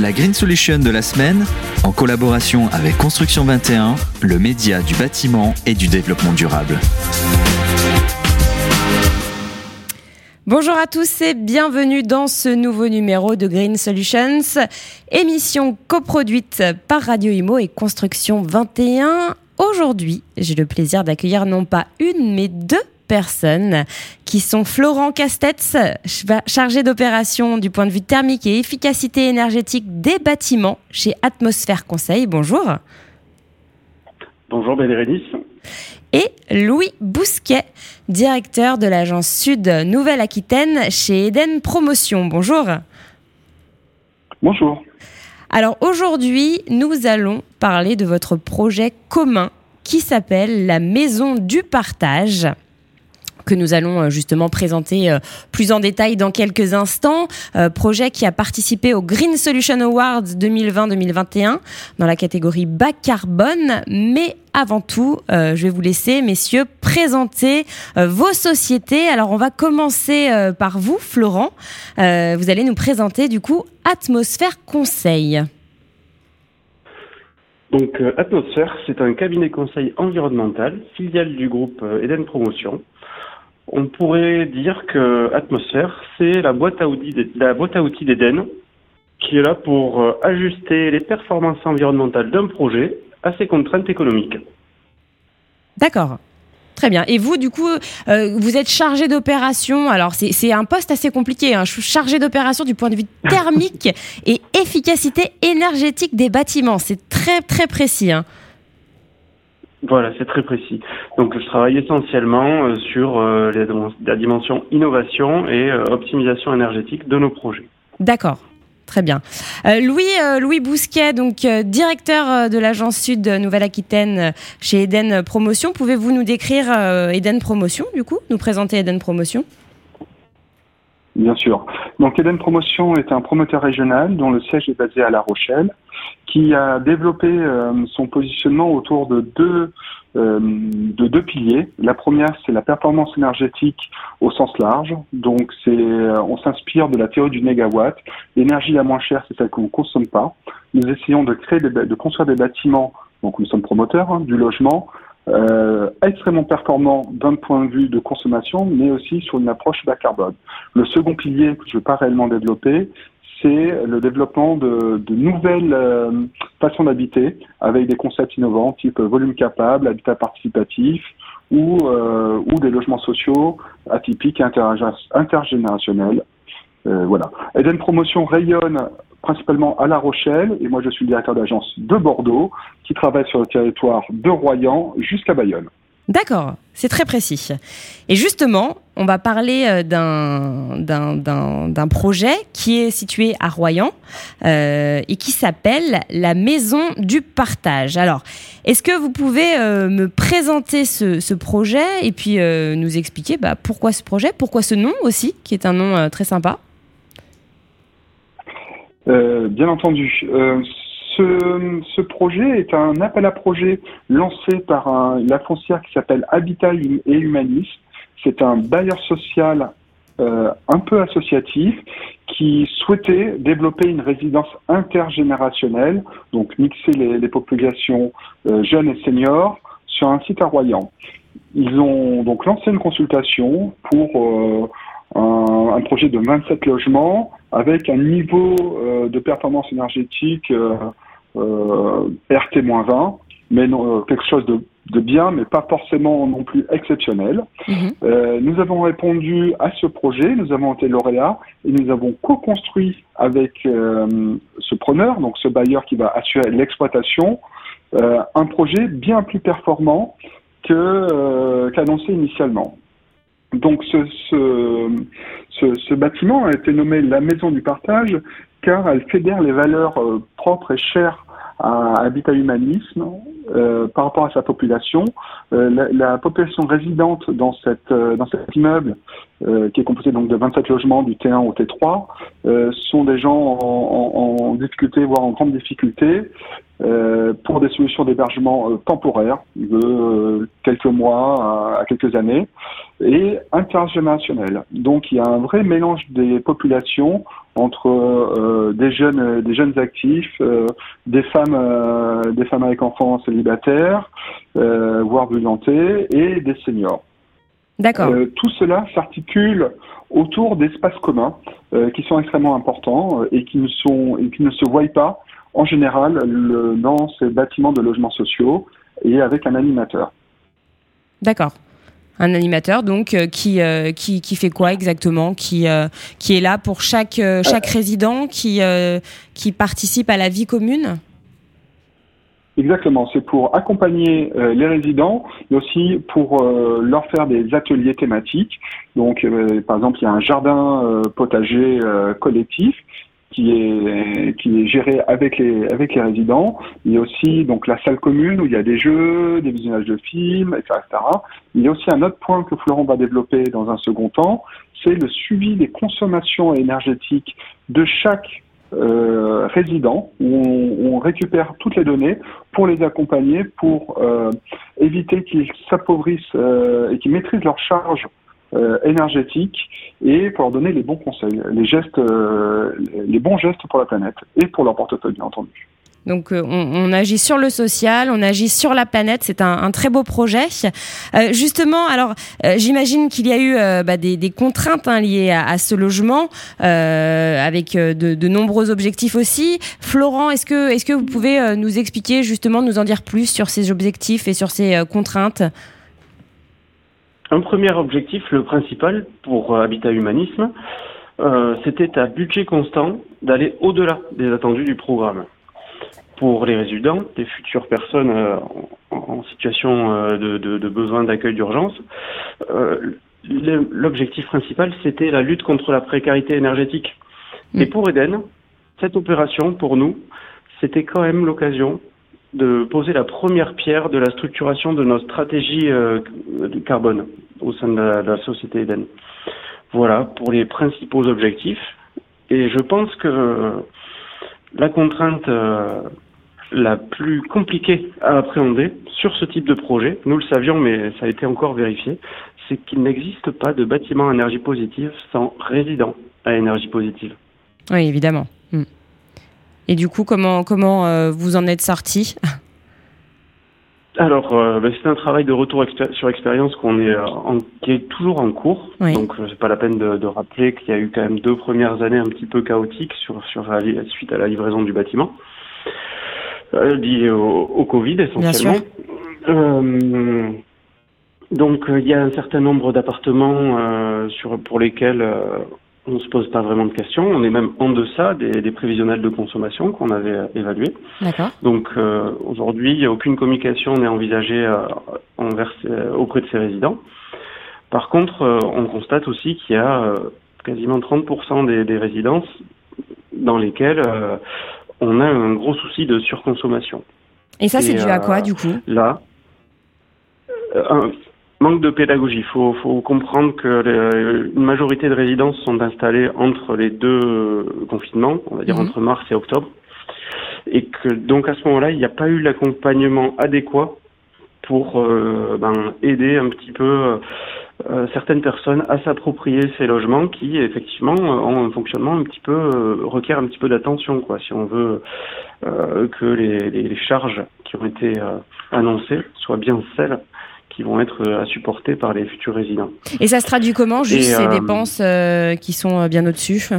La Green Solution de la semaine, en collaboration avec Construction 21, le média du bâtiment et du développement durable. Bonjour à tous et bienvenue dans ce nouveau numéro de Green Solutions, émission coproduite par Radio Imo et Construction 21. Aujourd'hui, j'ai le plaisir d'accueillir non pas une mais deux personnes qui sont Florent Castetz, chargé d'opération du point de vue thermique et efficacité énergétique des bâtiments chez Atmosphère Conseil. Bonjour. Bonjour Bélérénice. Et Louis Bousquet, directeur de l'agence Sud Nouvelle-Aquitaine chez Eden Promotion. Bonjour. Bonjour. Alors aujourd'hui, nous allons parler de votre projet commun qui s'appelle la Maison du Partage que nous allons euh, justement présenter euh, plus en détail dans quelques instants. Euh, projet qui a participé au Green Solution Awards 2020-2021 dans la catégorie bas carbone. Mais avant tout, je vais vous laisser, messieurs, présenter vos sociétés. Alors, on va commencer par vous, Florent. vous allez nous présenter du coup Atmosphère Conseil. Donc, Atmosphère, c'est un cabinet conseil environnemental, filiale du groupe Eden Promotion. On pourrait dire que Atmosphère, c'est la boîte à outils, la boîte à outils d'Eden qui est là pour euh, ajuster les performances environnementales d'un projet à ses contraintes économiques. D'accord. Très bien. Et vous, du coup, euh, vous êtes chargé d'opération. Alors, c'est un poste assez compliqué. Hein. Chargé d'opération du point de vue thermique et efficacité énergétique des bâtiments. C'est très, très précis. Hein. Voilà, c'est très précis. Donc je travaille essentiellement euh, sur euh, la dimension innovation et euh, optimisation énergétique de nos projets. D'accord. Très bien. Louis, Louis Bousquet, donc directeur de l'agence Sud Nouvelle-Aquitaine chez Eden Promotion. Pouvez-vous nous décrire Eden Promotion, du coup, nous présenter Eden Promotion? Bien sûr. Donc Eden Promotion est un promoteur régional dont le siège est basé à La Rochelle, qui a développé euh, son positionnement autour de deux euh, de deux piliers. La première, c'est la performance énergétique au sens large. Donc, c'est, euh, on s'inspire de la théorie du négawatt. L'énergie la moins chère, c'est celle qu'on ne consomme pas. Nous essayons de créer, des, de construire des bâtiments. Donc, nous sommes promoteurs hein, du logement extrêmement performant d'un point de vue de consommation, mais aussi sur une approche bas carbone. Le second pilier que je ne vais pas réellement développer, c'est le développement de, nouvelles euh, façons d'habiter avec des concepts innovants type volume capable, habitat participatif ou, euh, des logements sociaux atypiques et intergénérationnels. Euh, voilà. Eden Promotion rayonne principalement à La Rochelle, et moi je suis le directeur d'agence de Bordeaux, qui travaille sur le territoire de Royan jusqu'à Bayonne. D'accord, c'est très précis. Et justement, on va parler euh, d'un projet qui est situé à Royan euh, et qui s'appelle la Maison du Partage. Alors, est-ce que vous pouvez euh, me présenter ce, projet et puis nous expliquer bah, pourquoi ce projet, pourquoi ce nom aussi, qui est un nom très sympa? Bien entendu. Ce, projet est un appel à projet lancé par un, la foncière qui s'appelle Habitat et Humanisme. C'est un bailleur social euh, un peu associatif qui souhaitait développer une résidence intergénérationnelle, donc mixer les, les populations euh, jeunes et seniors sur un site à Royan. Ils ont donc lancé une consultation pour euh, un, un, projet de 27 logements avec un niveau euh, de performance énergétique euh, euh RT-20, mais non, euh, quelque chose de, de, bien, mais pas forcément non plus exceptionnel. Mhm. nous avons répondu à ce projet, nous avons été lauréats et nous avons co-construit avec ce preneur, donc ce bailleur qui va assurer l'exploitation, un projet bien plus performant que qu'annoncé initialement. Donc ce, ce, ce, bâtiment a été nommé la maison du partage car elle fédère les valeurs euh, propres et chères à Habitat Humanisme euh, par rapport à sa population. Euh, la, population résidente dans, cette, dans cet immeuble, qui est composé donc de 27 logements du T1 au T3, sont des gens en, en, difficulté, voire en grande difficulté, pour des solutions d'hébergement temporaires, de quelques mois à, quelques années, et intergénérationnelles. Donc il y a un vrai mélange des populations entre euh, des jeunes euh, des jeunes actifs, euh, des femmes des femmes avec enfants célibataires, voire violentés, et des seniors. D'accord. tout cela s'articule autour d'espaces communs qui sont extrêmement importants et qui ne sont et qui ne se voient pas en général le, dans ces bâtiments de logements sociaux et avec un animateur. D'accord un animateur donc euh, qui, euh, qui, qui fait quoi exactement? Qui euh, qui est là pour chaque chaque résident qui qui participe à la vie commune? Exactement, c'est pour accompagner les résidents, mais aussi pour leur faire des ateliers thématiques. Donc, par exemple, il y a un jardin potager collectif qui est qui est géré avec les avec les résidents. Il y a aussi donc la salle commune où il y a des jeux, des visionnages de films, etc., Il y a aussi un autre point que Florent va développer dans un second temps, c'est le suivi des consommations énergétiques de chaque euh, résident où on, récupère toutes les données pour les accompagner, pour euh, éviter qu'ils s'appauvrissent euh, et qu'ils maîtrisent leurs charges euh, énergétique et pour leur donner les bons conseils, les gestes, euh, les bons gestes pour la planète et pour leur portefeuille, bien entendu. Donc euh, on, agit sur le social, on agit sur la planète, c'est un, très beau projet. justement, alors j'imagine qu'il y a eu bah, des, contraintes hein, liées à, ce logement, avec de, nombreux objectifs aussi. Florent, est-ce que, est-ce que vous pouvez nous expliquer justement, nous en dire plus sur ces objectifs et sur ces contraintes? Un premier objectif, le principal pour euh, Habitat Humanisme, euh, c'était à budget constant d'aller au-delà des attendus du programme. Pour les résidents, les futures personnes euh, en, situation de, besoin d'accueil d'urgence, l'objectif principal, c'était la lutte contre la précarité énergétique. Et pour Eden, cette opération, pour nous, c'était quand même l'occasion de poser la première pierre de la structuration de notre stratégie euh, carbone au sein de la, société Eden. Voilà pour les principaux objectifs. Et je pense que la contrainte euh, la plus compliquée à appréhender sur ce type de projet, nous le savions, mais ça a été encore vérifié, c'est qu'il n'existe pas de bâtiment à énergie positive sans résident à énergie positive. Oui, évidemment. Hmm. Et du coup, comment, comment euh, vous en êtes sorti? Alors, euh, ben, c'est un travail de retour sur expérience qu'on est euh, qui est toujours en cours. Donc, c'est pas la peine de, rappeler qu'il y a eu quand même deux premières années un petit peu chaotiques sur sur la, suite à la livraison du bâtiment, lié au, au, Covid essentiellement. donc, il y a un certain nombre d'appartements sur pour lesquels on ne se pose pas vraiment de questions. On est même en deçà des, des prévisionnels de consommation qu'on avait euh, évalués. Donc euh, aujourd'hui, aucune communication n'est envisagée euh, envers, auprès de ces résidents. Par contre, on constate aussi qu'il y a quasiment 30% des, des, résidences dans lesquelles on a un gros souci de surconsommation. Et ça, c'est dû à quoi, du coup? Là, Manque de pédagogie. Il faut, faut, comprendre que une majorité de résidences sont installées entre les deux confinements, on va dire mhm. entre mars et octobre. Et que donc à ce moment-là, il n'y a pas eu l'accompagnement adéquat pour euh, ben, aider un petit peu euh, certaines personnes à s'approprier ces logements qui effectivement ont un fonctionnement un petit peu euh, requiert un petit peu d'attention quoi si on veut que les, les, charges qui ont été annoncées soient bien celles qui vont être euh, à supporter par les futurs résidents. Et ça se traduit comment, juste ces euh, dépenses euh, qui sont bien au-dessus?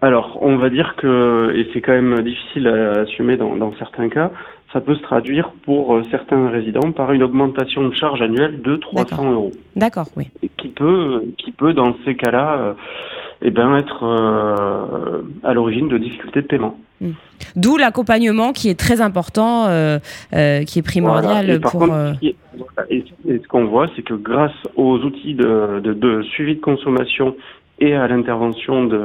Alors, on va dire que, et c'est quand même difficile à assumer dans, dans, certains cas, ça peut se traduire pour certains résidents par une augmentation de charge annuelle de 300 euros. D'accord, oui. qui peut, qui peut dans ces cas-là, eh ben, être à l'origine de difficultés de paiement. Hmm. D'où l'accompagnement qui est très important, euh, euh, qui est primordial pour. Euh, et, ce qu'on voit, c'est que grâce aux outils de, suivi de consommation et à l'intervention de,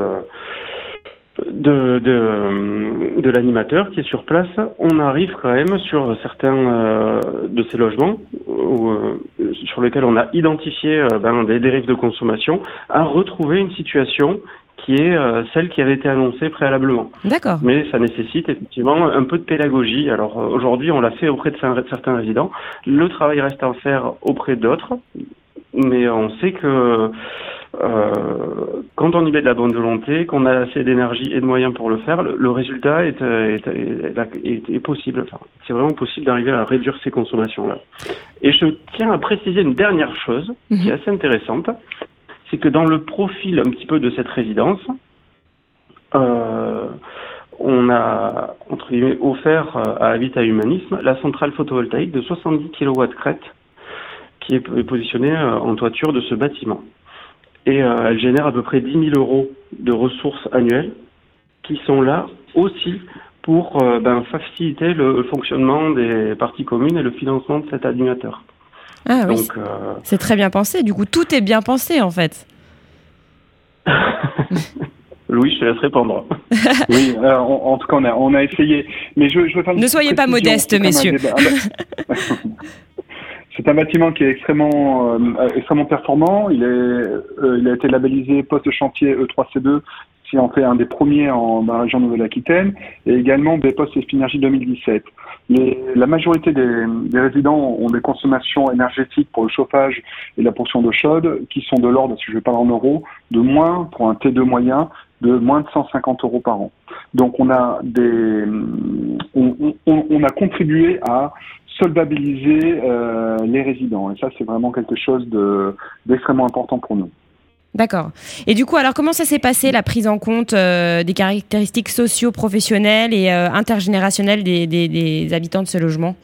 de, de, de l'animateur qui est sur place, on arrive quand même sur certains euh, de ces logements où, euh, sur lesquels on a identifié euh, ben, des dérives de consommation à retrouver une situation qui est euh, celle qui avait été annoncée préalablement. D'accord. Mais ça nécessite effectivement un peu de pédagogie. Alors euh, aujourd'hui, on l'a fait auprès de certains résidents. Le travail reste à faire auprès d'autres, mais on sait que euh, quand on y met de la bonne volonté, qu'on a assez d'énergie et de moyens pour le faire, le, le résultat est, est, est, est possible. Enfin, c'est vraiment possible d'arriver à réduire ces consommations-là. Et je tiens à préciser une dernière chose qui est assez intéressante, c'est que dans le profil un petit peu de cette résidence, euh, on a entre guillemets offert à Habitat Humanisme la centrale photovoltaïque de 70 kW crête qui est positionnée en toiture de ce bâtiment et euh, elle génère à peu près 10 000 euros de ressources annuelles qui sont là aussi pour euh, ben, faciliter le fonctionnement des parties communes et le financement de cet animateur. Ah oui, euh... c'est très bien pensé. Du coup, tout est bien pensé en fait. Louis, je te laisse répondre. oui, euh, en, en, tout cas, on a, on a essayé. Mais je, je veux faire ne soyez pas modeste, messieurs. C'est un bâtiment qui est extrêmement, euh, extrêmement performant. Il, est, euh, il a été labellisé poste-chantier E3C2, qui en fait un des premiers en, dans la région Nouvelle-Aquitaine, et également des postes Espinergie 2017. Les, la majorité des, des, résidents ont des consommations énergétiques pour le chauffage et la portion d'eau chaude qui sont de l'ordre, si je vais parler en euros, de moins, pour un T2 moyen, de moins de 150 euros par an. Donc on a des, on, on, on a contribué à solvabiliser euh, les résidents. Et ça, c'est vraiment quelque chose d'extrêmement important pour nous. D'accord. Et du coup, alors comment ça s'est passé la prise en compte euh, des caractéristiques socio-professionnelles et euh, intergénérationnelles des, des, des, habitants de ce logement?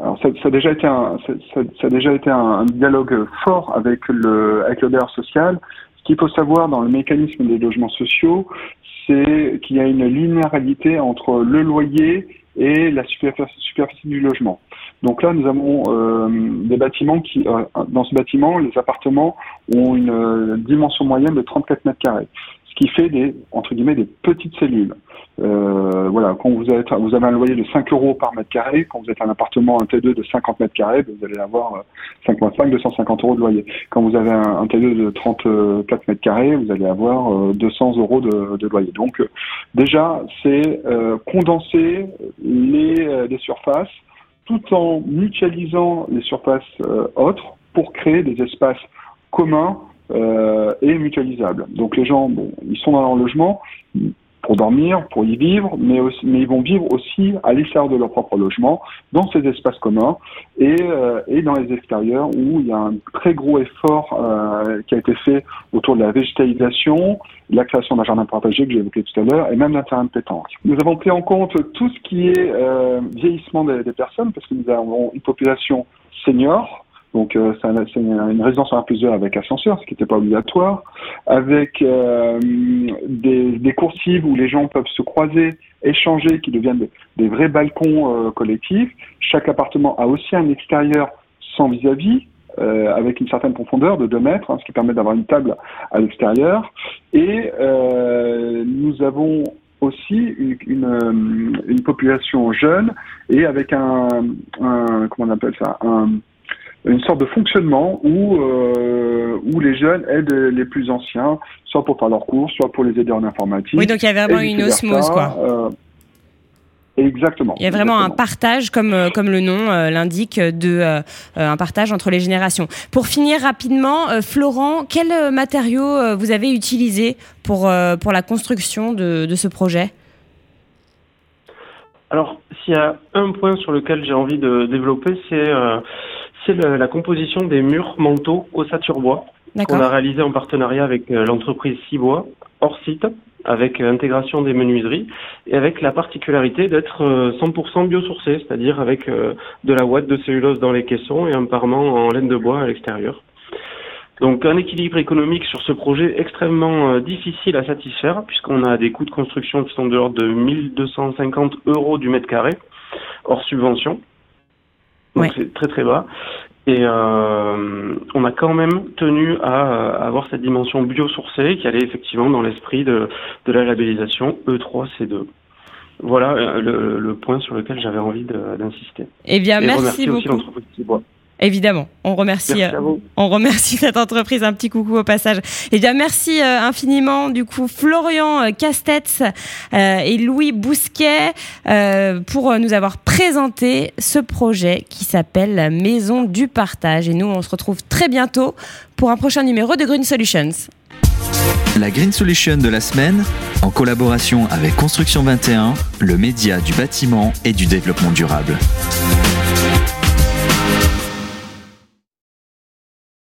Alors ça, ça, a déjà été un, ça, ça, a déjà été un, dialogue fort avec le avec le social. Ce qu'il faut savoir dans le mécanisme des logements sociaux, c'est qu'il y a une linéarité entre le loyer et la superficie du logement. Donc là, nous avons euh, des bâtiments qui, euh, dans ce bâtiment, les appartements ont une euh, dimension moyenne de 34 mètres carrés, ce qui fait des, entre guillemets, des petites cellules. Euh, voilà, quand vous avez, vous avez un loyer de 5 euros par mètre carré, quand vous êtes un appartement, un T2 de 50 mètres carrés, vous allez avoir 5,5, 250 euros de loyer. Quand vous avez un, un T2 de 34 mètres carrés, vous allez avoir 200 euros de, loyer. Donc, déjà, c'est condenser les, les surfaces tout en mutualisant les surfaces euh, autres pour créer des espaces communs euh, et mutualisables. Donc les gens, bon, ils sont dans leur logement pour dormir, pour y vivre, mais, aussi, mais ils vont vivre aussi à l'extérieur de leur propre logement, dans ces espaces communs et, euh, et dans les extérieurs où il y a un très gros effort euh, qui a été fait autour de la végétalisation, la création d'un jardin partagé que évoqué tout à l'heure, et même d'un terrain de pétanque. Nous avons pris en compte tout ce qui est euh, vieillissement des personnes, parce que nous avons une population senior, donc euh, c'est une résidence en plusieurs avec ascenseur, ce qui n'était pas obligatoire, avec euh, des, coursives où les gens peuvent se croiser, échanger, qui deviennent des, vrais balcons euh, collectifs. Chaque appartement a aussi un extérieur sans vis-à-vis, avec une certaine profondeur de 2 mètres, hein, ce qui permet d'avoir une table à l'extérieur. Et nous avons aussi une, population jeune et avec un, un comment on appelle ça, un une sorte de fonctionnement où, euh, où les jeunes aident les plus anciens, soit pour faire leurs cours, soit pour les aider en informatique. Oui, donc il y a vraiment une osmose, quoi. Euh, exactement. Il y a vraiment exactement. un partage, comme, euh, comme le nom euh, l'indique, de euh, un partage entre les générations. Pour finir rapidement, euh, Florent, quels matériaux vous avez utilisés pour, pour la construction de, de ce projet? Alors, s'il y a un point sur lequel j'ai envie de développer, c'est euh, c'est la composition des murs manteaux Ossature-Bois qu'on a réalisé en partenariat avec euh, l'entreprise Cibois, hors site, avec euh, intégration des menuiseries et avec la particularité d'être 100% biosourcé, c'est-à-dire avec de la ouate de cellulose dans les caissons et un parement en laine de bois à l'extérieur. Donc un équilibre économique sur ce projet extrêmement euh, difficile à satisfaire puisqu'on a des coûts de construction qui sont de l'ordre de 1250 euros du mètre carré hors subvention. Donc ouais. c'est très très bas. Et euh, on a quand même tenu à, avoir cette dimension biosourcée qui allait effectivement dans l'esprit de, de la labellisation E3C2. Voilà euh, le, point sur lequel j'avais envie d'insister. Eh bien, merci beaucoup. Évidemment, on remercie, euh, on remercie cette entreprise. Un petit coucou au passage. Et eh bien, merci euh, infiniment du coup Florian euh, Castetz et Louis Bousquet pour nous avoir présenté ce projet qui s'appelle la Maison du Partage. Et nous, on se retrouve très bientôt pour un prochain numéro de Green Solutions. La Green Solution de la semaine, en collaboration avec Construction 21, le média du bâtiment et du développement durable.